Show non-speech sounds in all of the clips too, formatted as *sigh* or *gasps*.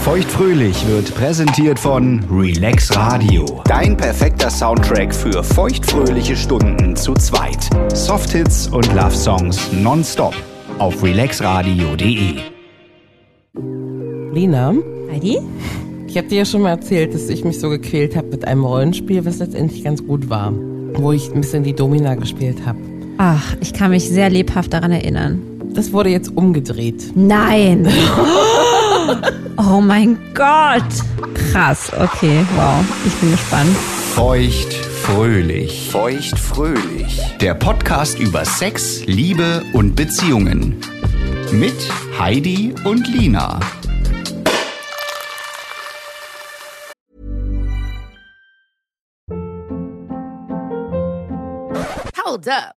Feuchtfröhlich wird präsentiert von Relax Radio. Dein perfekter Soundtrack für feuchtfröhliche Stunden zu zweit. Softhits und Love Songs nonstop auf relaxradio.de. Lina, Heidi? ich habe dir ja schon mal erzählt, dass ich mich so gequält habe mit einem Rollenspiel, was letztendlich ganz gut war. Wo ich ein bisschen die Domina gespielt habe. Ach, ich kann mich sehr lebhaft daran erinnern. Das wurde jetzt umgedreht. Nein! *laughs* oh mein Gott! Krass, okay, wow. Ich bin gespannt. Feuchtfröhlich. Feuchtfröhlich. Der Podcast über Sex, Liebe und Beziehungen. Mit Heidi und Lina. Hold up.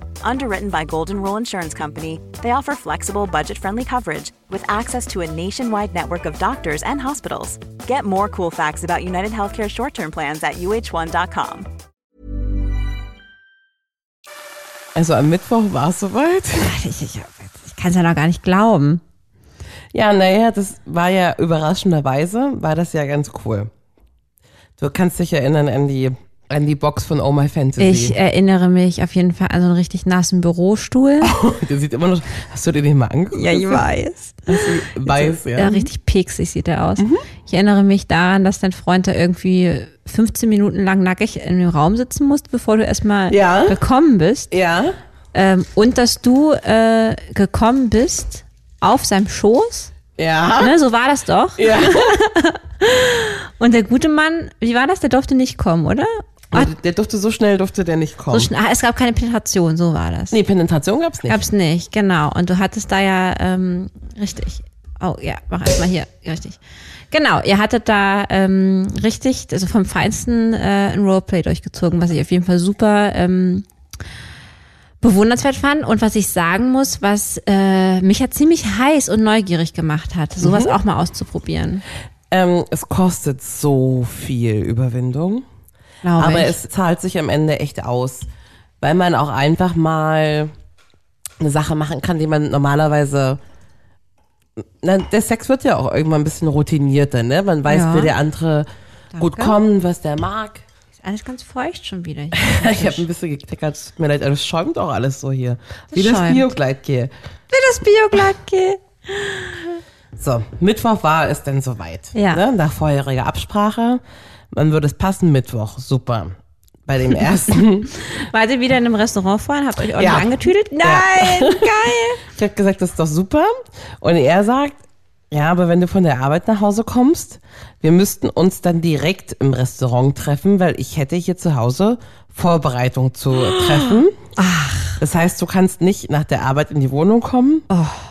Underwritten by Golden Rule Insurance Company, they offer flexible, budget friendly coverage with access to a nationwide network of doctors and hospitals. Get more cool facts about United Healthcare short term plans at uh1.com. Also am Mittwoch war es soweit. Ich, ich, ich kann es ja noch gar nicht glauben. Ja, naja, das war ja überraschenderweise, war das ja ganz cool. Du kannst dich erinnern an die, an die Box von Oh My Fantasy. Ich erinnere mich auf jeden Fall an so einen richtig nassen Bürostuhl. *laughs* Der sieht immer noch, hast du dir den mal angeguckt? ja, ich weiß. Weiß, ja. Ja, richtig pieksig sieht er aus. Ich erinnere mich daran, dass dein Freund da irgendwie 15 Minuten lang nackig in dem Raum sitzen musste, bevor du erstmal Ja. gekommen bist. Ja, Ähm, und dass du äh, gekommen bist auf seinem Schoß. ja, Ne, so war das doch. ja. *laughs* Und der gute Mann, wie war das? Der durfte nicht kommen, oder? Der, der durfte so schnell, durfte der nicht kommen. So schnell, ah, es gab keine Penetration, so war das. nee, Penetration gab's nicht. Gab's nicht, genau. Und du hattest da ja, ähm, richtig. Oh ja, mach erstmal hier, richtig. Genau, ihr hattet da ähm, richtig, also vom Feinsten äh, ein Roleplay durchgezogen, was ich auf jeden Fall super ähm, bewundernswert fand und was ich sagen muss, was äh, mich ja ziemlich heiß und neugierig gemacht hat, sowas auch mal auszuprobieren. Ähm, es kostet so viel Überwindung. Glaube Aber ich. es zahlt sich am Ende echt aus, weil man auch einfach mal eine Sache machen kann, die man normalerweise. Na, der Sex wird ja auch irgendwann ein bisschen routinierter, ne? Man weiß, Ja. wie der andere gut kommt, was der mag. Ist alles ganz feucht schon wieder. *laughs* Hier. Ich habe ein bisschen gekleckert, tut mir leid, aber es schäumt auch alles so hier. Wie das schäumt. Biogleitgel. Wie das Biogleitgel. So, Mittwoch war es dann soweit. Ja. Ne? Nach vorheriger Absprache. Man würde es passen, Mittwoch. Super. Bei dem ersten. *laughs* Wart ihr wieder in einem Restaurant vorhin? Habt euch ordentlich Ja. angetüdelt? Nein, geil. *laughs* Ich habe gesagt, das ist doch super. Und er sagt, ja, aber wenn du von der Arbeit nach Hause kommst, wir müssten uns dann direkt im Restaurant treffen, weil ich hätte hier zu Hause Vorbereitung zu treffen. Ach. Das heißt, du kannst nicht nach der Arbeit in die Wohnung kommen.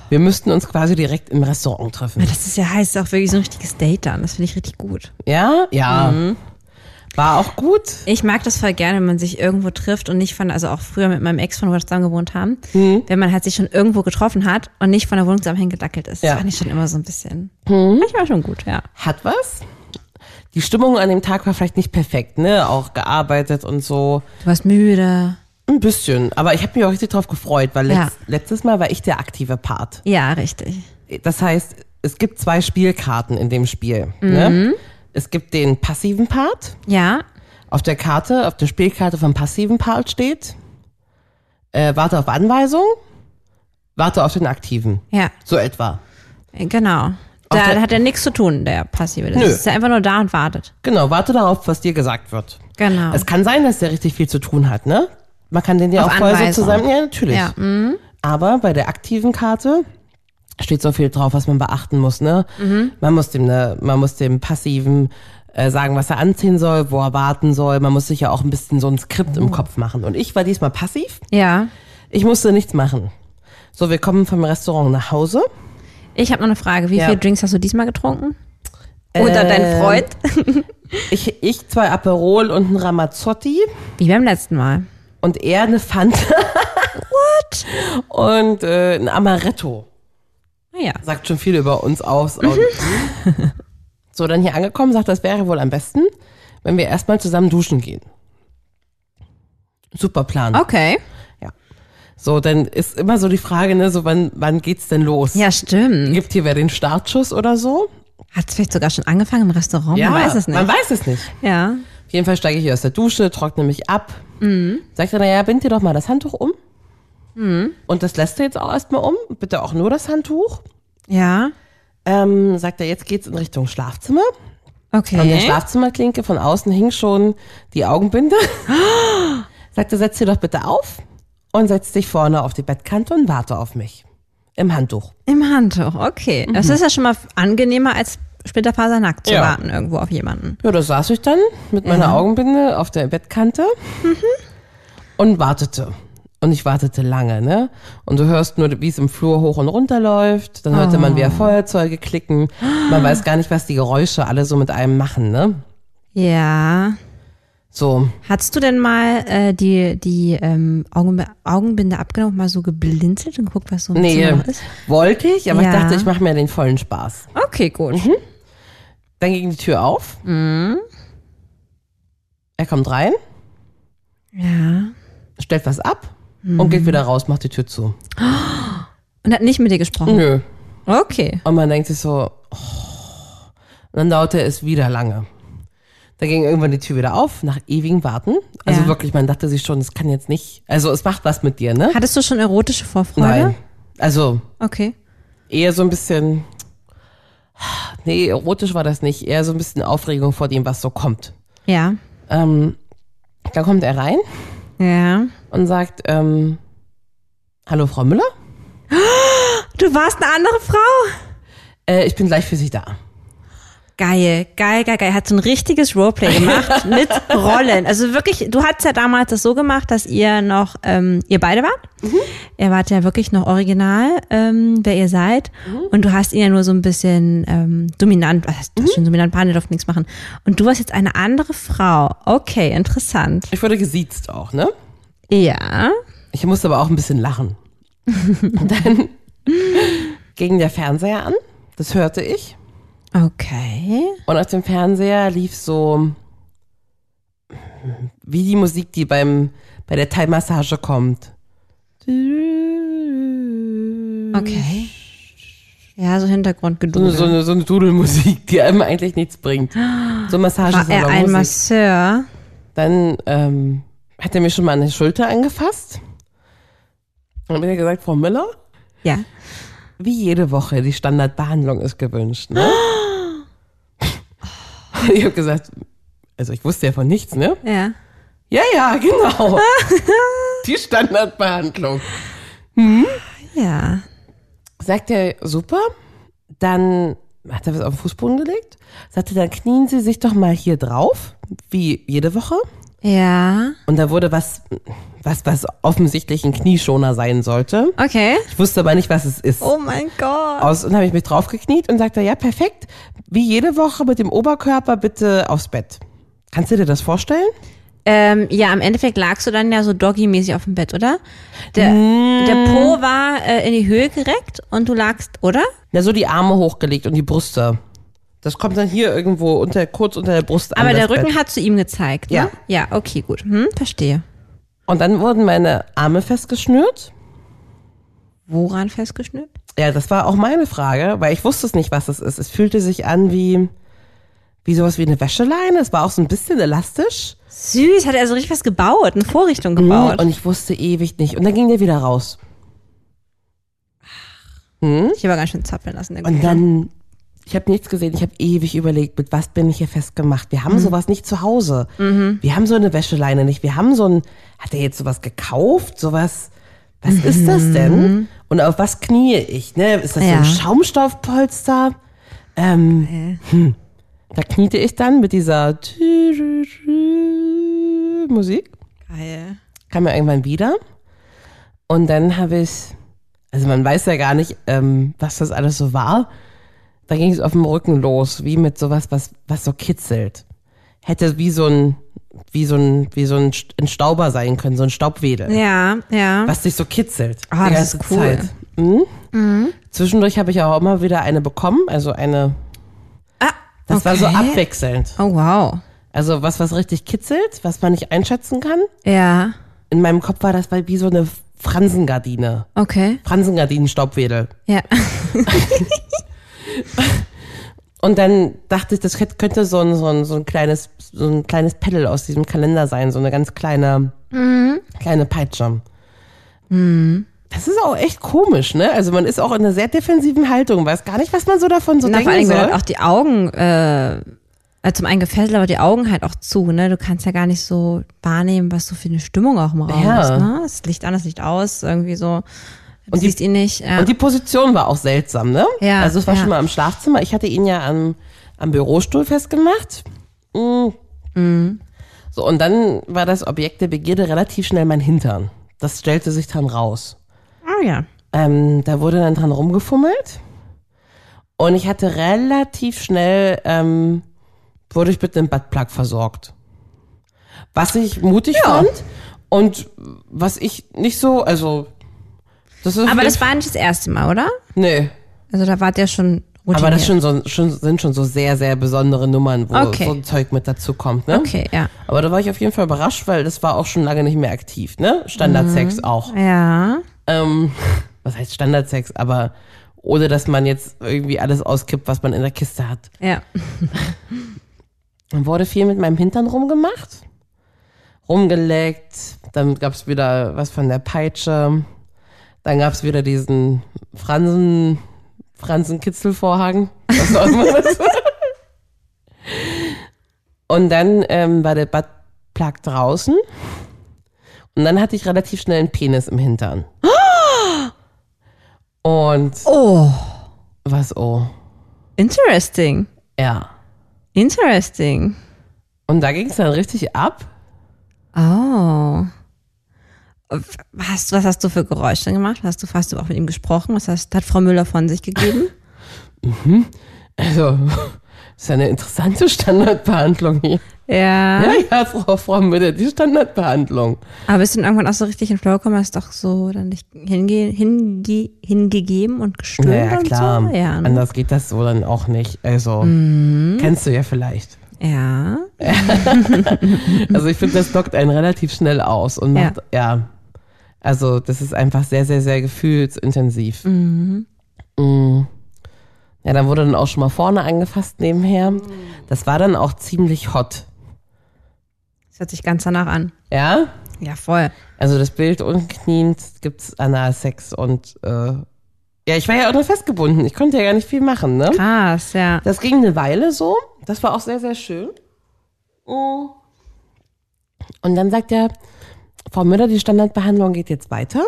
Wir müssten uns quasi direkt im Restaurant treffen. Das ist ja heißt auch wirklich so ein richtiges Date dann. Das finde ich richtig gut. Ja, ja. War auch gut. Ich mag das voll gerne, wenn man sich irgendwo trifft und nicht von, also auch früher mit meinem Ex, von wo wir zusammen gewohnt haben, wenn man halt sich schon irgendwo getroffen hat und nicht von der Wohnung zusammen hingedackelt ist. Ja. Das fand ich schon immer so ein bisschen. Manchmal schon gut, ja. Hat was. Die Stimmung an dem Tag war vielleicht nicht perfekt, ne? Auch gearbeitet und so. Du warst müde. Ein bisschen. Aber ich habe mich auch richtig drauf gefreut, weil letzt, Ja. letztes Mal war ich der aktive Part. Ja, richtig. Das heißt, es gibt zwei Spielkarten in dem Spiel. Mhm. Ne? Es gibt den passiven Part. Ja. Auf der Karte, auf der Spielkarte vom passiven Part steht, äh, warte auf Anweisung, warte auf den aktiven. Ja. So etwa. Genau. Auf Da hat er nichts zu tun, der Passive. Das Nö. ist ja einfach nur da und wartet. Genau, warte darauf, was dir gesagt wird. Genau. Es kann sein, dass der richtig viel zu tun hat, ne? Man kann den ja Auf auch vorher so Anweisung. zusammen. Ja, natürlich. Ja. mhm. Aber bei der aktiven Karte steht so viel drauf, was man beachten muss, ne? Mhm. Man muss dem, ne, man muss dem passiven äh, sagen, was er anziehen soll, wo er warten soll. Man muss sich ja auch ein bisschen so ein Skript Oh. im Kopf machen. Und ich war diesmal passiv. Ja. Ich musste nichts machen. So, wir kommen vom Restaurant nach Hause. Ich habe noch eine Frage. Wie Ja. viele Drinks hast du diesmal getrunken? Oder dein Ähm, Freund? *laughs* Ich, ich zwei Aperol und ein Ramazzotti Wie beim letzten Mal. und er eine Fanta. *laughs* What? Und äh, ein Amaretto. Naja. Sagt schon viel über uns aus. *laughs* So, dann hier angekommen, sagt, das wäre wohl am besten, wenn wir erstmal zusammen duschen gehen. Super Plan. Okay. So, dann ist immer so die Frage, ne, so wann, wann geht's denn los? Ja, stimmt. Gibt hier wer den Startschuss oder so? Hat es vielleicht sogar schon angefangen im Restaurant? Man weiß es nicht. Man weiß es nicht. ja. Auf jeden Fall steige ich hier aus der Dusche, trockne mich ab. Sagt er, naja, bind dir doch mal das Handtuch um. Und das lässt er jetzt auch erstmal um. Bitte auch nur das Handtuch. Ja. Ähm, sagt er, jetzt geht's in Richtung Schlafzimmer. An der Okay. Schlafzimmerklinke von außen hing schon die Augenbinde. *gasps* Sagt er, setz dir doch bitte auf und setz dich vorne auf die Bettkante und warte auf mich. Im Handtuch. Im Handtuch, okay. Das ist ja schon mal angenehmer, als splitterfasernackt zu Ja. warten irgendwo auf jemanden. Ja, da saß ich dann mit meiner Augenbinde auf der Bettkante und wartete. Und ich wartete lange, ne? Und du hörst nur, wie es im Flur hoch und runter läuft. Dann hörte man wieder Feuerzeuge klicken. Man weiß gar nicht, was die Geräusche alle so mit einem machen, ne? Ja. So, Hattest du denn mal äh, die, die ähm, Augen, Augenbinde abgenommen, mal so geblinzelt und geguckt, was so im nee, Zimmer ist? wollte ich, aber Ja. ich dachte, ich mache mir den vollen Spaß. Okay, gut. Dann ging die Tür auf. Er kommt rein, Ja. stellt was ab und geht wieder raus, macht die Tür zu. *gasps* Und hat nicht mit dir gesprochen? Nö. Okay. Und man denkt sich so, oh. und dann dauerte es wieder lange. Da ging irgendwann die Tür wieder auf, nach ewigem Warten. Also Ja. wirklich, man dachte sich schon, es kann jetzt nicht, also es macht was mit dir, ne? Hattest du schon erotische Vorfreude? Nein. Also Okay. eher so ein bisschen, nee, erotisch war das nicht, eher so ein bisschen Aufregung vor dem, was so kommt. Ja. Ähm, dann kommt er rein Ja. Und sagt, ähm, hallo Frau Müller, Du warst eine andere Frau? äh, ich bin gleich für Sie da. Geil, geil, geil, geil. Hat so ein richtiges Roleplay gemacht *laughs* mit Rollen. Also wirklich, du hattest ja damals das so gemacht, dass ihr noch, ähm, ihr beide wart. Ihr wart ja wirklich noch original, ähm, wer ihr seid. Und du hast ihn ja nur so ein bisschen ähm, dominant, was heißt das schon dominant behandelt, auf nichts machen. Und du warst jetzt eine andere Frau. Okay, interessant. Ich wurde gesiezt auch, ne? Ja. Ich musste aber auch ein bisschen lachen. Und *laughs* dann ging der Fernseher an, das hörte ich. Okay. Und auf dem Fernseher lief so wie die Musik, die beim bei der Thai-Massage kommt. Okay. Ja, so So Hintergrundgedudel. so eine, so eine Dudelmusik, die einem eigentlich nichts bringt. So Massage War er ein Masseur? Dann ähm, hat er mir schon mal an die Schulter angefasst. Und dann hat er gesagt, Frau Müller, Ja. wie jede Woche, die Standardbehandlung ist gewünscht, ne? *gasps* ich habe gesagt, also ich wusste ja von nichts, ne? Ja. Ja, ja, genau. *laughs* die Standardbehandlung. Ja. Sagt er, super. Dann hat er was auf den Fußboden gelegt. Sagte, dann knien Sie sich doch mal hier drauf, wie jede Woche. Ja. Und da wurde was, was, was offensichtlich ein Knieschoner sein sollte. Okay. Ich wusste aber nicht, was es ist. Oh mein Gott. Aus, und habe ich mich draufgekniet und sagte, ja, perfekt. Wie jede Woche mit dem Oberkörper bitte aufs Bett. Kannst du dir das vorstellen? Ähm, ja, im Endeffekt lagst du dann ja so doggy-mäßig auf dem Bett, oder? Der, Mm. der Po war äh, in die Höhe gereckt und du lagst, oder? Ja, so die Arme hochgelegt und die Brüste. Das kommt dann hier irgendwo unter, kurz unter der Brust an. Aber der das Rücken Bett. hat zu ihm gezeigt, ne? Ja. Ja, okay, gut. Hm, verstehe. Und dann wurden meine Arme festgeschnürt. Woran festgeschnürt? Ja, das war auch meine Frage, weil ich wusste es nicht, was es ist. Es fühlte sich an wie, wie sowas wie eine Wäscheleine. Es war auch so ein bisschen elastisch. Süß, hat er so richtig was gebaut, eine Vorrichtung gebaut. Und ich wusste ewig nicht. Und dann ging der wieder raus. ich habe ganz schön zappeln lassen. der Und dann, ich habe nichts gesehen. Ich habe ewig überlegt, mit was bin ich hier festgemacht. Wir haben sowas nicht zu Hause. Wir haben so eine Wäscheleine nicht. Wir haben so ein, hat er jetzt sowas gekauft? Sowas, was ist das denn? Und auf was knie ich? Ne? Ist das so Ja. ein Schaumstoffpolster? Ähm, hm. Da kniete ich dann mit dieser Musik. Geil. kam ja irgendwann wieder. Und dann habe ich, also man weiß ja gar nicht, ähm, was das alles so war. Da ging es auf dem Rücken los, wie mit sowas, was, was so kitzelt. Hätte wie so ein, wie so ein, wie so ein, St- ein Stauber sein können, so ein Staubwedel. Ja, ja. Was dich so kitzelt. Ah, die das ist cool. Zeit. Mhm. Zwischendurch habe ich auch immer wieder eine bekommen, also eine, Ah, das war so okay. abwechselnd. Oh, wow. Also was, was richtig kitzelt, was man nicht einschätzen kann. Ja, In meinem Kopf war das wie so eine Fransengardine. okay. Fransengardinen-Staubwedel. Ja. *laughs* *laughs* *laughs* Und dann dachte ich, das könnte so ein, so ein, so ein kleines, so ein kleines Pedal aus diesem Kalender sein, so eine ganz kleine, kleine Peitsche. Das ist auch echt komisch, ne? Also man ist auch in einer sehr defensiven Haltung, weiß gar nicht, was man so davon so Na, vor denken allem, wenn soll. halt auch die Augen, äh, also zum einen gefesselt, aber die Augen halt auch zu, ne? Du kannst ja gar nicht so wahrnehmen, was so für eine Stimmung auch im Raum Ja. ist, ne? Das Licht an, das Licht aus, irgendwie so. Und die- siehst ihn nicht. Ja. Und die Position war auch seltsam, ne? Ja, Also es war ja. schon mal im Schlafzimmer. Ich hatte ihn ja am, am Bürostuhl festgemacht. Mm. So, und dann war das Objekt der Begierde relativ schnell mein Hintern. Das stellte sich dann raus. oh ja. Ähm, da wurde dann dran rumgefummelt. Und ich hatte relativ schnell, ähm, wurde ich mit einem Buttplug versorgt. Was ich mutig fand und was ich nicht so, also, das. Aber das war nicht das erste Mal, oder? Nee. Also da wart ihr schon routiniert. Aber das schon so, schon, sind schon so sehr, sehr besondere Nummern, wo Okay. so ein Zeug mit dazu kommt, ne? Okay, ja. Aber da war ich auf jeden Fall überrascht, weil das war auch schon lange nicht mehr aktiv, ne? Standardsex Mhm. auch. Ja. Ähm, *laughs* was heißt Standardsex? Aber ohne, dass man jetzt irgendwie alles auskippt, was man in der Kiste hat. Ja. *laughs* Dann wurde viel mit meinem Hintern rumgemacht. Rumgeleckt. Dann gab's wieder was von der Peitsche. Dann gab's wieder diesen Fransen, Fransenkitzelvorhang. Was auch immer das. Und dann ähm, war der Buttplug draußen. Und dann hatte ich relativ schnell einen Penis im Hintern. Und Oh, was oh. interesting. Ja. Interesting. Und da ging es dann richtig ab. Oh. Was, was hast du für Geräusche gemacht? Hast du, hast du auch mit ihm gesprochen? Was hast, hat Frau Müller von sich gegeben? Also, *laughs* das ist ja eine interessante Standardbehandlung hier. Ja. Ja, ja, Frau, Frau Müller, die Standardbehandlung. Aber bist du dann irgendwann auch so richtig in Flow gekommen, hast doch so dann dich hinge, hinge, hingegeben und gestöhnt Naja, und klar. so? Ja, ne? Anders geht das so dann auch nicht. Also, Mhm. kennst du ja vielleicht. ja. *laughs* Also, ich finde, das lockt einen relativ schnell aus und Ja. macht, ja. Also, das ist einfach sehr, sehr, sehr gefühlsintensiv. Mhm. Mm. Ja, dann wurde dann auch schon mal vorne angefasst nebenher. Das war dann auch ziemlich hot. Das hört sich ganz danach an. Ja? Ja, voll. Also das Bild unkniend gibt's Analsex und äh, ja, ich war ja auch noch festgebunden. Ich konnte ja gar nicht viel machen, ne? Krass, ja. Das ging eine Weile so. Das war auch sehr, sehr schön. Mm. Und dann sagt er, Frau Müller, die Standardbehandlung geht jetzt weiter.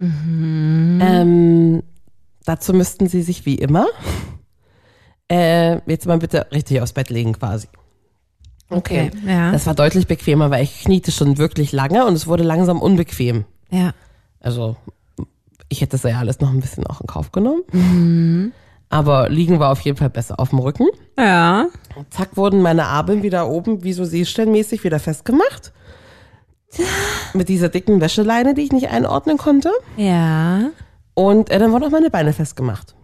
Ähm, dazu müssten Sie sich wie immer äh, jetzt mal bitte richtig aufs Bett legen quasi. Okay, ja. Das war deutlich bequemer, weil ich kniete schon wirklich lange und es wurde langsam unbequem. ja. Also ich hätte das ja alles noch ein bisschen auch in Kauf genommen. Aber liegen war auf jeden Fall besser auf dem Rücken. Ja. Zack wurden meine Arme wieder oben wie so seestellenmäßig wieder festgemacht. *laughs* Mit dieser dicken Wäscheleine, die ich nicht einordnen konnte. Ja. Und äh, dann wurden auch meine Beine festgemacht.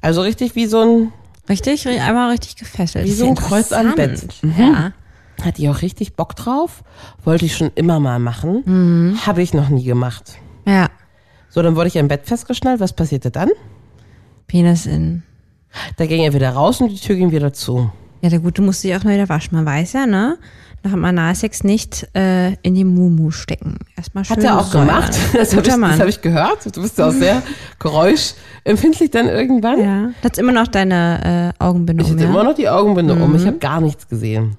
Also richtig wie so ein, Richtig, ri- einmal richtig gefesselt. Wie so ein Kreuz am. Bett. Mhm. Ja. hatte ich auch richtig Bock drauf. Wollte ich schon immer mal machen. Habe ich noch nie gemacht. Ja. So, dann wurde ich im Bett festgeschnallt. Was passierte dann? Penis in. Da ging er wieder raus und die Tür ging wieder zu. Ja, der Gute musste sich auch mal wieder waschen. Man weiß ja, ne? Nach dem Analsex nicht äh, in die Mumu stecken. Erstmal schön Hat er auch säubern. gemacht. *laughs* Das habe ich, das hab ich gehört. Du bist ja auch sehr geräuschempfindlich dann irgendwann. ja. Du hast immer noch deine äh, Augenbindung, Ich hatte ja? immer noch die Augenbinde um. Ich habe gar nichts gesehen.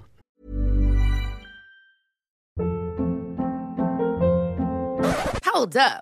Hold up.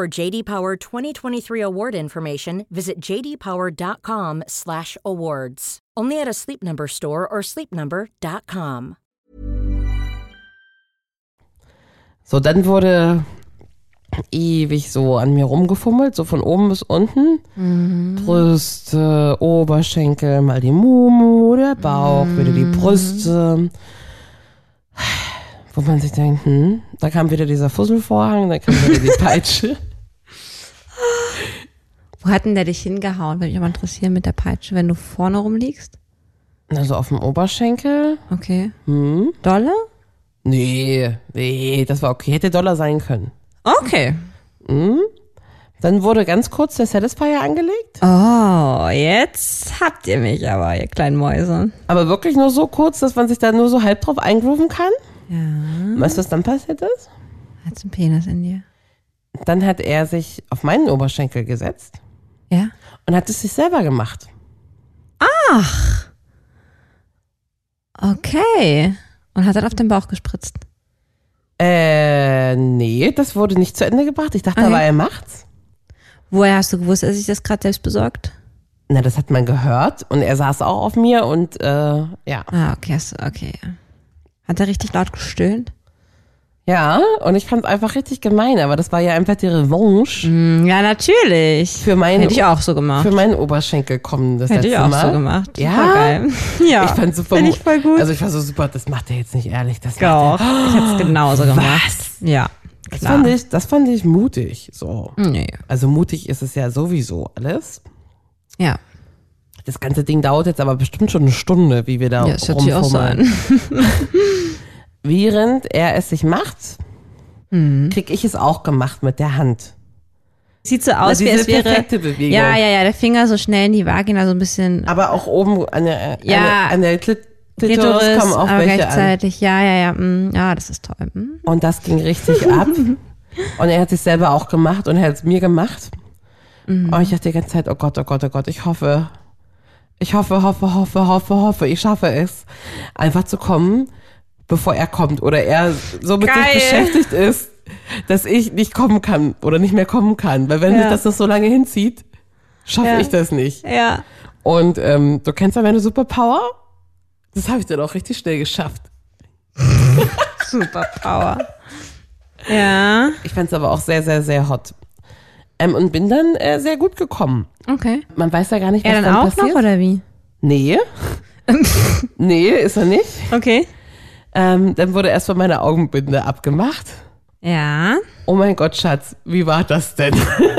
For JD Power 2023 award information, visit jdpower.com/awards. Only at a Sleep Number store or sleepnumber.com. So, dann wurde ewig so an mir rumgefummelt, so von oben bis unten. Brüste, Oberschenkel, mal die Mumu, der Bauch, wieder die Brüste. Wo man sich denkt, hm, da kam wieder dieser Fusselvorhang, da kam wieder die *laughs* Peitsche. Wo hat denn der dich hingehauen? Würde mich aber interessieren mit der Peitsche, wenn du vorne rumliegst. Also auf dem Oberschenkel. Okay. Hm? Dolle? Nee, nee, das war okay. Hätte Dollar sein können. Okay. Dann wurde ganz kurz der Satisfier angelegt. Oh, jetzt habt ihr mich aber, ihr kleinen Mäuse. Aber wirklich nur so kurz, dass man sich da nur so halb drauf eingrooven kann. Ja. Weißt du, was dann passiert ist? Hat's einen Penis in dir? Dann hat er sich auf meinen Oberschenkel gesetzt Ja. und hat es sich selber gemacht. Okay. Und hat dann auf den Bauch gespritzt. Äh, nee, das wurde nicht zu Ende gebracht. Ich dachte Okay. aber, er macht's. Woher hast du gewusst, dass sich das gerade selbst besorgt? Na, das hat man gehört und er saß auch auf mir und äh, ja. Ah, okay, okay. Hat er richtig laut gestöhnt? Ja, und ich fand's einfach richtig gemein, aber das war ja einfach die Revanche Hm, ja, natürlich. für meinen, Hätte ich auch so gemacht. für meinen Oberschenkel kommen das Hätte ich letzte auch Mal. so gemacht. Ja? Geil. *laughs* Ja. Ich fand super. Find ich voll gut. Also ich war so super, das macht er jetzt nicht ehrlich. Das, Doch, macht er. ich hätte es genauso gemacht. Was? Ja, Das klar. fand ich, das fand ich mutig. So. Nee. Also mutig ist es ja sowieso alles. Ja, Das ganze Ding dauert jetzt aber bestimmt schon eine Stunde, wie wir da ja das hört sich auch rumfummeln. an. *laughs* Während er es sich macht, Mhm. krieg ich es auch gemacht mit der Hand. Sieht so aus, Na, wie es wäre. perfekte Bewegung. Ja, ja, ja, der Finger so schnell in die Vagina, so ein bisschen Aber auch oben an der, Ja. an der, an der Klit Klitoris Klitoris, kommen auch aber welche an. gleichzeitig. Ja, ja, ja. mm, Ja, das ist toll. mm. Und das ging richtig ab. *laughs* Und er hat sich selber auch gemacht und er hat es mir gemacht. Mhm. Und ich dachte die ganze Zeit, oh Gott, oh Gott, oh Gott, ich hoffe, ich hoffe, hoffe, hoffe, hoffe, hoffe, ich schaffe es, einfach zu kommen, bevor er kommt oder er so mit Geil. sich beschäftigt ist, dass ich nicht kommen kann oder nicht mehr kommen kann. Weil wenn Ja. sich das noch so lange hinzieht, schaffe Ja. ich das nicht. Ja. Und ähm, du kennst ja meine Superpower? Das habe ich dann auch richtig schnell geschafft. *laughs* *laughs* Super Power. Ja. Ich fand es aber auch sehr, sehr, sehr hot. Ähm, und bin dann äh, sehr gut gekommen. Okay. Man weiß ja gar nicht, was Er dann dann auch passiert. noch oder wie? Nee. *laughs* nee, ist er nicht. Okay. Ähm, dann wurde erstmal meine Augenbinde abgemacht. Ja. Oh mein Gott, Schatz, wie war das denn? *laughs* Geil.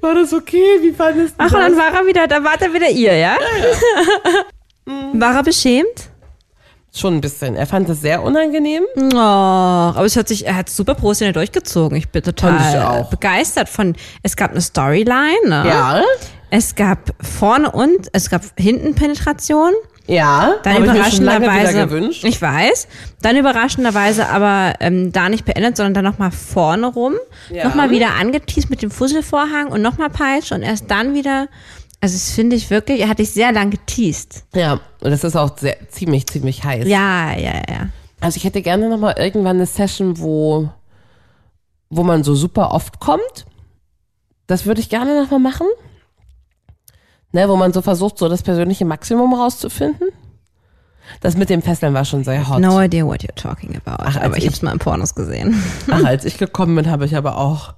War das okay? Wie fandest du Ach, und das? dann war er wieder, da war er wieder ihr, ja? *laughs* War er beschämt? Schon ein bisschen. Er fand es sehr unangenehm. Oh, aber es hat sich, er hat super professionell durchgezogen. Ich bin total ich auch. begeistert von, es gab eine Storyline, ne? Ja. Es gab vorne und, es gab hinten Penetration. Ja, Dann hab ich mir lange überraschenderweise, gewünscht. ich weiß, dann überraschenderweise aber ähm, da nicht beendet, sondern dann nochmal vorne rum, Ja. nochmal wieder angeteased mit dem Fusselvorhang und nochmal Peitsche und erst dann wieder, also das finde ich wirklich, er hat dich sehr lang geteased. Ja, und das ist auch sehr, ziemlich, ziemlich heiß. Ja, ja, ja. Also ich hätte gerne noch mal irgendwann eine Session, wo, wo man so super oft kommt. Das würde ich gerne noch mal machen. Ne, wo man so versucht, so das persönliche Maximum rauszufinden. Das mit dem Fesseln war schon sehr hot. No idea what you're talking about. Ach, aber ich ich- habe es mal in Pornos gesehen. *laughs* Ach, als ich gekommen bin, habe ich aber auch,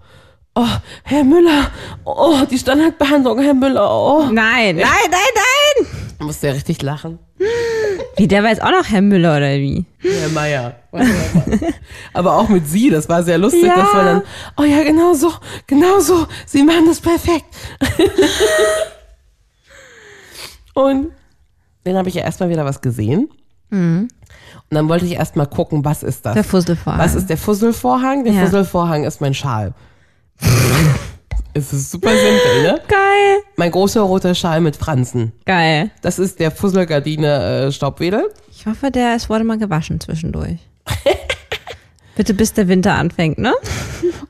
oh, Herr Müller, oh, die Standardbehandlung, Herr Müller, oh. Nein, nein, nein, nein! Ich musste ja richtig lachen. Wie, der war jetzt auch noch Herr Müller oder wie? Herr Meier. Aber auch mit sie, das war sehr lustig, Ja. dass man dann, oh ja, genau so, genau so, sie machen das perfekt. *laughs* Und dann habe ich ja erstmal wieder was gesehen. Und dann wollte ich erstmal gucken, was ist das? Der Fusselvorhang. Was ist der Fusselvorhang? Der Ja. Fusselvorhang ist mein Schal. *laughs* es ist super simpel, ne? Geil, Mein großer roter Schal mit Franzen. geil. Das ist der Fusselgardine äh, Staubwedel. Ich hoffe, der es wurde mal gewaschen zwischendurch. *laughs* Bitte bis der Winter anfängt, ne?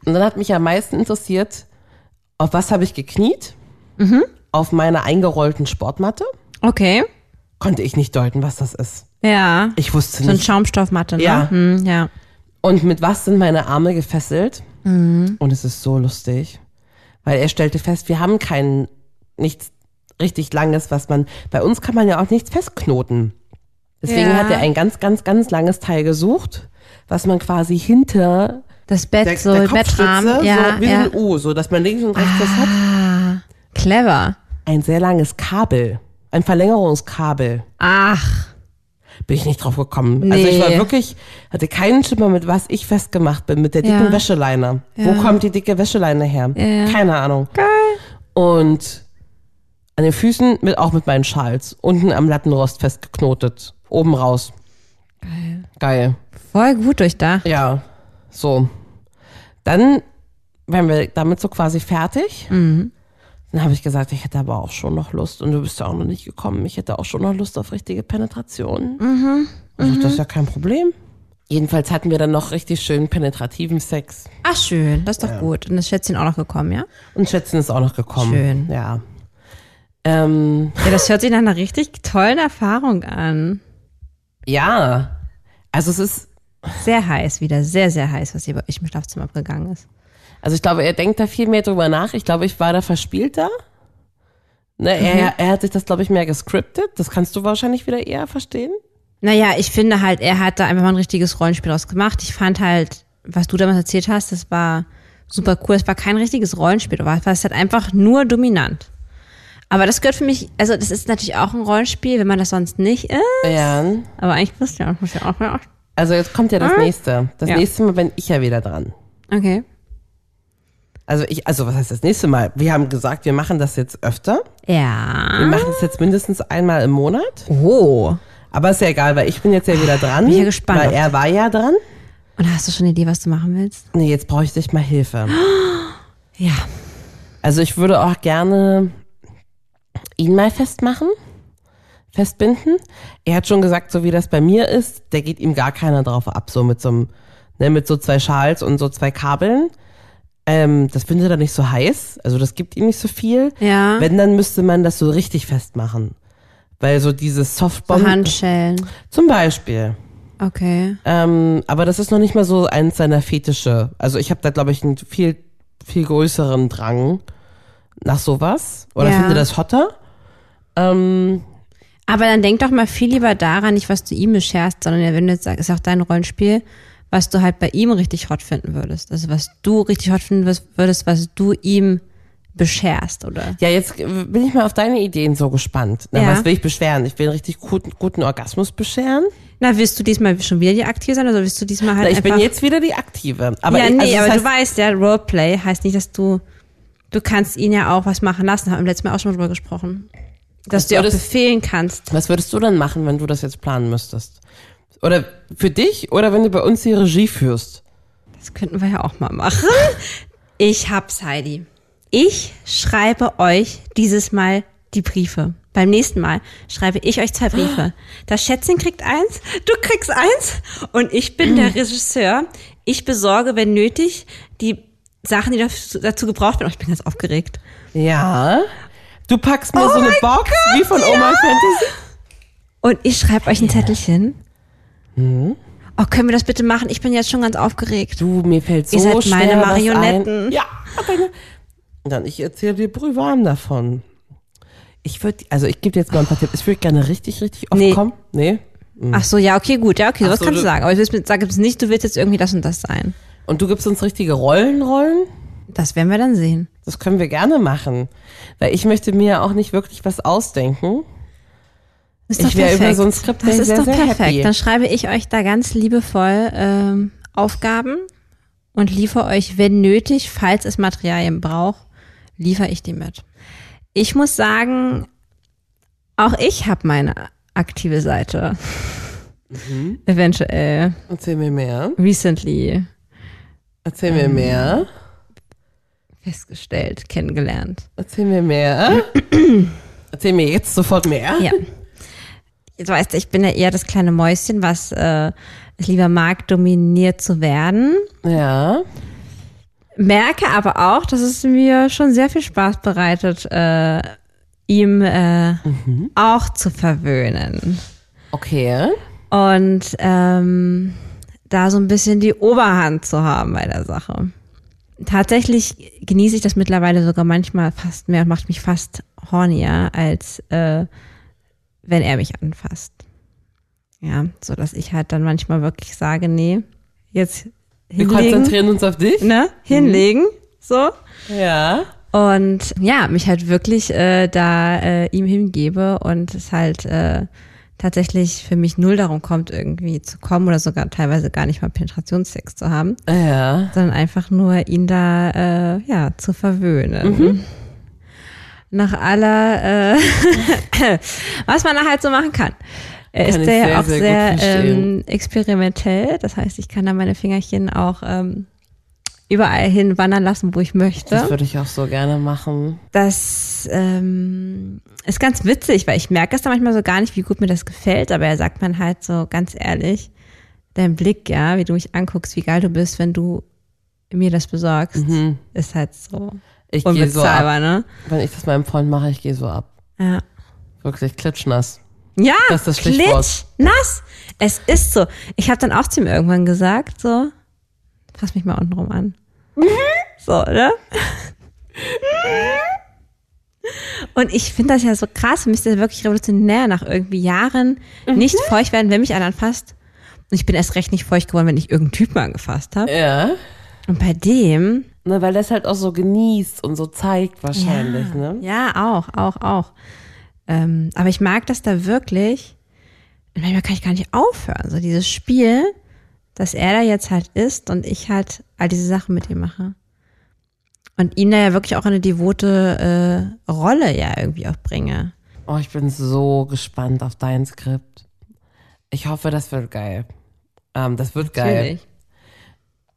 Und dann hat mich am meisten interessiert, auf was habe ich gekniet? Mhm. Auf meiner eingerollten Sportmatte. Okay. Konnte ich nicht deuten, was das ist. Ja. Ich wusste So eine nicht. Schaumstoffmatte, ne? Ja. Hm, ja. Und mit was sind meine Arme gefesselt? Mhm. Und es ist so lustig. Weil er stellte fest, wir haben kein, nichts richtig langes, was man, bei uns kann man ja auch nichts festknoten. Deswegen Ja. hat er ein ganz, ganz, ganz langes Teil gesucht, was man quasi hinter Das Bett, der, so der Bettrahmen. Ja, so wie ja. ein U, so dass man links und rechts das hat. Ah, clever. Ein sehr langes Kabel, ein Verlängerungskabel. Ach, Bin ich nicht drauf gekommen. Also ich Nee. war wirklich, hatte keinen Schimmer, mit was ich festgemacht bin, mit der dicken Ja. Wäscheleine. Wo kommt die dicke Wäscheleine her? Ja. Keine Ahnung. Geil. Und an den Füßen mit, auch mit meinen Schals. Unten am Lattenrost festgeknotet. Oben raus. Geil. Geil. voll gut durchdacht. Ja. So. Dann wären wir damit so quasi fertig. Mhm. Dann habe ich gesagt, ich hätte aber auch schon noch Lust. Und du bist ja auch noch nicht gekommen. Ich hätte auch schon noch Lust auf richtige Penetration. Mhm. Also das ist ja kein Problem. Jedenfalls hatten wir dann noch richtig schön penetrativen Sex. Ach, schön. Das ist doch gut. Und das Schätzchen auch noch gekommen, ja? Und Schätzen ist auch noch gekommen. Schön. Ja. Ähm, Ja, das hört sich nach einer richtig tollen Erfahrung an. ja. Also es ist, Sehr heiß wieder. Sehr, sehr heiß, was hier bei euch im Schlafzimmer abgegangen ist. Also ich glaube, er denkt da viel mehr drüber nach. Ich glaube, ich war da verspielter. Ne, er, er hat sich das, glaube ich, mehr gescriptet. Das kannst du wahrscheinlich wieder eher verstehen. Naja, ich finde halt, er hat da einfach mal ein richtiges Rollenspiel draus gemacht. Ich fand halt, was du damals erzählt hast, das war super cool. Es war kein richtiges Rollenspiel, aber es war halt einfach nur dominant. Aber das gehört für mich, also das ist natürlich auch ein Rollenspiel, wenn man das sonst nicht ist. Ja. Aber eigentlich muss ja, muss ja auch, ja. Also jetzt kommt ja das nächste. Das Ja. nächste Mal bin ich ja wieder dran. Okay. Also ich, also was heißt das nächste Mal? Wir haben gesagt, wir machen das jetzt öfter. Wir Ja. machen es jetzt mindestens einmal im Monat. Oh. Aber ist ja egal, weil ich bin jetzt ja wieder dran. Bin ja gespannt Weil er war ja dran. Und hast du schon eine Idee, was du machen willst? Nee, jetzt brauche ich mal Hilfe. *gasps* Ja. Also ich würde auch gerne ihn mal festmachen, festbinden. Er hat schon gesagt, so wie das bei mir ist, der geht ihm gar keiner drauf ab, so mit so einem, ne, mit so zwei Schals und so zwei Kabeln. Ähm, das findet er nicht so heiß, also das gibt ihm nicht so viel. Ja. Wenn, dann müsste man das so richtig festmachen. Weil so dieses So Softbomb Handschellen. zum Beispiel. Okay. Ähm, aber das ist noch nicht mal so eins seiner Fetische. Also ich habe da, glaube ich, einen viel, viel größeren Drang nach sowas. Oder Ja. finde das hotter. Ähm, Aber dann denk doch mal viel lieber daran, nicht was du ihm bescherst, sondern wenn du jetzt sagst, ist auch dein Rollenspiel, was du halt bei ihm richtig hot finden würdest. Also was du richtig hot finden würdest, was du ihm bescherst, oder? ja, jetzt bin ich mal auf deine Ideen so gespannt. Na, Ja. Was will ich beschweren? Ich will einen richtig guten, guten Orgasmus bescheren. Na, willst du diesmal schon wieder die aktiv sein oder willst du diesmal halt Na, ich bin jetzt wieder die Aktive. Aber ja, ich, nee, also das aber heißt, du weißt ja, Roleplay heißt nicht, dass du, du kannst ihn ja auch was machen lassen, haben wir letztes Mal auch schon mal drüber gesprochen. Dass du dir auch befehlen kannst. Was würdest du dann machen, wenn du das jetzt planen müsstest? Oder für dich oder wenn du bei uns die Regie führst? Das könnten wir ja auch mal machen. Ich hab's, Heidi. Ich schreibe euch dieses Mal die Briefe. Beim nächsten Mal schreibe ich euch zwei Briefe. Das Schätzchen kriegt eins, du kriegst eins und ich bin der Regisseur. Ich besorge, wenn nötig, die Sachen, die dazu gebraucht werden. Oh, ich bin ganz aufgeregt. Ja. Du packst mir Oh so eine Box Gott, wie von Oma ja. Fantasy. Und ich schreibe euch ein Zettelchen. Oh, können wir das bitte machen? Ich bin jetzt schon ganz aufgeregt. Du, mir fällt so Ihr seid schwer meine was Marionetten. Ein. Ja, deine. Dann ich erzähle dir brühwarm davon. Ich würde, also ich gebe dir jetzt mal ein paar Tipps. Ich würde gerne richtig, richtig oft Nee. kommen. Nee. Ach so, ja, okay, gut. Ja, okay, sowas so, kannst du sagen. Aber du willst mir- sag jetzt nicht, du willst jetzt irgendwie das und das sein. Und du gibst uns richtige Rollen, Rollen? Das werden wir dann sehen. Das können wir gerne machen. Weil ich möchte mir ja auch nicht wirklich was ausdenken. Ist Ich wäre über so ein Skript Das ist sehr, doch sehr perfekt. happy. Dann schreibe ich euch da ganz liebevoll ähm, Aufgaben und liefere euch, wenn nötig, falls es Materialien braucht, liefere ich die mit. Ich muss sagen, auch ich habe meine aktive Seite. Mhm. Eventuell. Erzähl mir mehr. Recently Erzähl mir Ähm. mehr. festgestellt, kennengelernt. Erzähl mir mehr. *clears throat* Erzähl mir jetzt sofort mehr. Ja. Jetzt weißt du, ich bin ja eher das kleine Mäuschen, was äh, es lieber mag, dominiert zu werden. Ja. Merke aber auch, dass es mir schon sehr viel Spaß bereitet, äh, ihm äh, auch zu verwöhnen. Okay. Und ähm, da so ein bisschen die Oberhand zu haben bei der Sache. Tatsächlich genieße ich das mittlerweile sogar manchmal fast mehr und macht mich fast hornier, als äh, wenn er mich anfasst. Ja, so dass ich halt dann manchmal wirklich sage, nee, jetzt Wir hinlegen, konzentrieren uns auf dich. ne, hinlegen, so. Ja. Und ja, mich halt wirklich äh, da äh, ihm hingebe und es halt äh, tatsächlich für mich null darum kommt, irgendwie zu kommen oder sogar teilweise gar nicht mal Penetrationssex zu haben, Ja. sondern einfach nur ihn da äh, ja zu verwöhnen. Nach aller, äh, *laughs* was man da halt so machen kann. Er ist ja sehr, auch sehr sehr, ähm, experimentell. Das heißt, ich kann da meine Fingerchen auch ähm, überall hin wandern lassen, wo ich möchte. Das würde ich auch so gerne machen. Das ähm, ist ganz witzig, weil ich merke es da manchmal so gar nicht, wie gut mir das gefällt, aber er sagt man halt so ganz ehrlich, dein Blick, ja, wie du mich anguckst, wie geil du bist, wenn du mir das besorgst, ist halt so Mhm. Ich gehe so ab. ne? Wenn ich das meinem Freund mache, ich gehe so ab. Ja. Wirklich klitschnass. Ja, Das ist das Stichwort. klitsch, nass. Es ist so. Ich habe dann auch zu ihm irgendwann gesagt, so, fass mich mal untenrum an. So, ne? Und ich finde das ja so krass, für mich ist das wirklich revolutionär, nach irgendwie Jahren nicht feucht werden, wenn mich einer anfasst. Und ich bin erst recht nicht feucht geworden, wenn ich irgendeinen Typen angefasst habe. Ja. Und bei dem, Ne, weil das halt auch so genießt und so zeigt wahrscheinlich, ne? Ja, auch, auch, auch. Ähm, aber ich mag das da wirklich. Und manchmal kann ich gar nicht aufhören. So dieses Spiel, dass er da jetzt halt ist und ich halt all diese Sachen mit ihm mache. Und ihn da ja wirklich auch in eine devote äh, Rolle ja irgendwie auch bringe. Oh, ich bin so gespannt auf dein Skript. Ich hoffe, das wird geil. Ähm, das wird geil.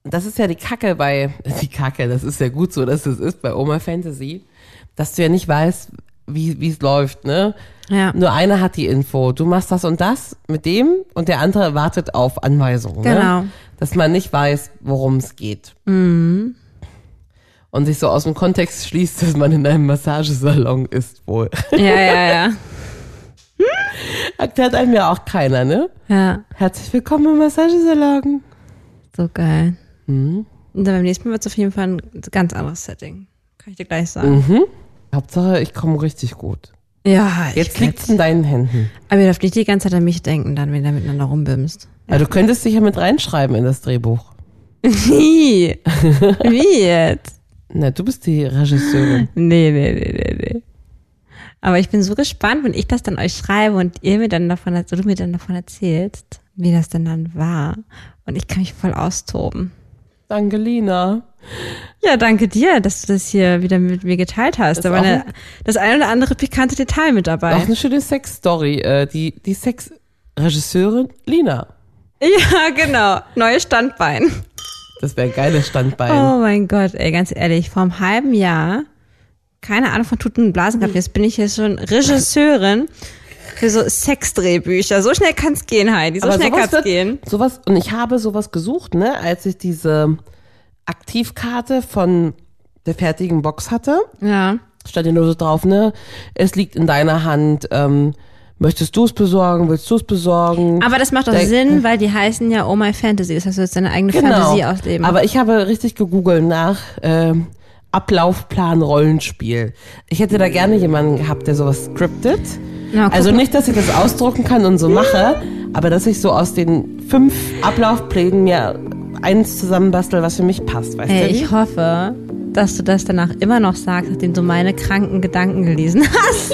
Das ist ja die Kacke bei, *laughs* die Kacke, das ist ja gut so, dass es ist bei Oma Fantasy, dass du ja nicht weißt, wie wie es läuft, ne? Ja. Nur einer hat die Info. Du machst das und das mit dem und der andere wartet auf Anweisungen. Genau. Ne? Dass man nicht weiß, worum es geht. Mhm. Und sich so aus dem Kontext schließt, dass man in einem Massagesalon ist wohl. Ja, ja, ja. *laughs* Erklärt einem ja auch keiner, ne? Ja, Herzlich willkommen im Massagesalon. so geil. Mhm. Und dann beim nächsten Mal wird es auf jeden Fall ein ganz anderes Setting. Kann ich dir gleich sagen. Mhm. Hauptsache, ich komme richtig gut. Ja, ich Jetzt liegt's in deinen Händen. Aber ihr dürft nicht die ganze Zeit an mich denken, dann, wenn ihr miteinander rumbimst. Ja. du könntest dich ja mit reinschreiben in das Drehbuch. *laughs* Wie? *laughs* Wie jetzt? Na, du bist die Regisseurin. *laughs* Nee, nee, nee, nee, nee. Aber ich bin so gespannt, wenn ich das dann euch schreibe und ihr mir dann davon, also du mir dann davon erzählst, wie das denn dann war. Und ich kann mich voll austoben. Danke, Lina. Ja, danke dir, dass du das hier wieder mit mir geteilt hast. Ist Da war eine, das eine oder andere pikante Detail mit dabei. Auch eine schöne Sex-Story. Äh, die die Sex-Regisseurin Lina. Ja, genau. Neues Standbein. Das wäre ein geiles Standbein. Oh mein Gott, ey, ganz ehrlich, vor einem halben Jahr keine Ahnung von Tuten und Blasen gehabt. Jetzt bin ich hier schon Regisseurin für so Sexdrehbücher. So schnell kann's gehen, Heidi. So Aber schnell kann's wird- gehen. Sowas, und ich habe sowas gesucht, ne, als ich diese Aktivkarte von der fertigen Box hatte. Ja. Stand ja nur so drauf, ne? Es liegt in deiner Hand. Ähm, möchtest du es besorgen? Willst du es besorgen? Aber das macht doch Der- Sinn, weil die heißen ja Oh My Fantasy. Das heißt, du willst deine eigene genau. Fantasie ausleben. Aber ich habe richtig gegoogelt nach ähm, Ablaufplan Rollenspiel. Ich hätte da gerne jemanden gehabt, der sowas scriptet. Na, also nicht, dass ich das ausdrucken kann und so mache, aber dass ich so aus den fünf Ablaufplänen mir eins zusammenbastel, was für mich passt, weißt Ey, du? ich hoffe, dass du das danach immer noch sagst, nachdem du meine kranken Gedanken gelesen *laughs* hast,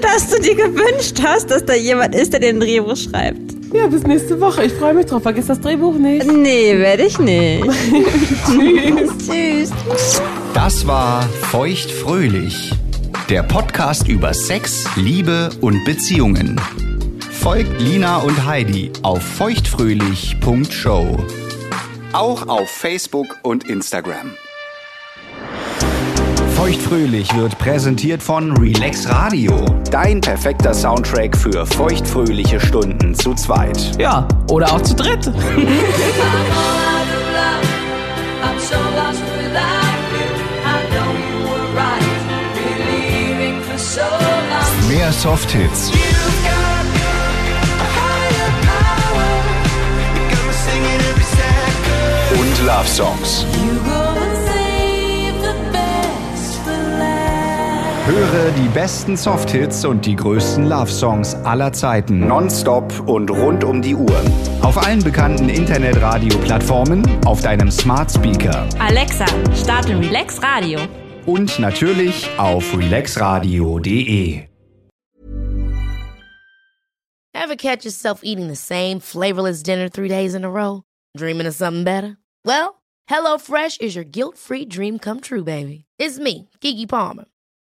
dass du dir gewünscht hast, dass da jemand ist, der den Drehbuch schreibt. Ja, bis nächste Woche. Ich freue mich drauf. Vergiss das Drehbuch nicht. Nee, werde ich nicht. *laughs* Tschüss. Das war Feuchtfröhlich, der Podcast über Sex, Liebe und Beziehungen. Folgt Lina und Heidi auf feuchtfröhlich.show. Auch auf Facebook und Instagram. Feuchtfröhlich wird präsentiert von Relax Radio. Dein perfekter Soundtrack für feuchtfröhliche Stunden zu zweit. Ja, oder auch zu dritt. I'm so lost without you. Höre die besten Softhits und die größten Love Songs aller Zeiten nonstop und rund um die Uhr. Auf allen bekannten Internetradio-Plattformen, auf deinem Smart Speaker Alexa, starte Relax Radio. und natürlich auf relaxradio.de. Ever catch yourself eating the same flavorless dinner three days in a row? Dreaming of something better? Well, HelloFresh is your guilt-free dream come true, baby. It's me, Kiki Palmer.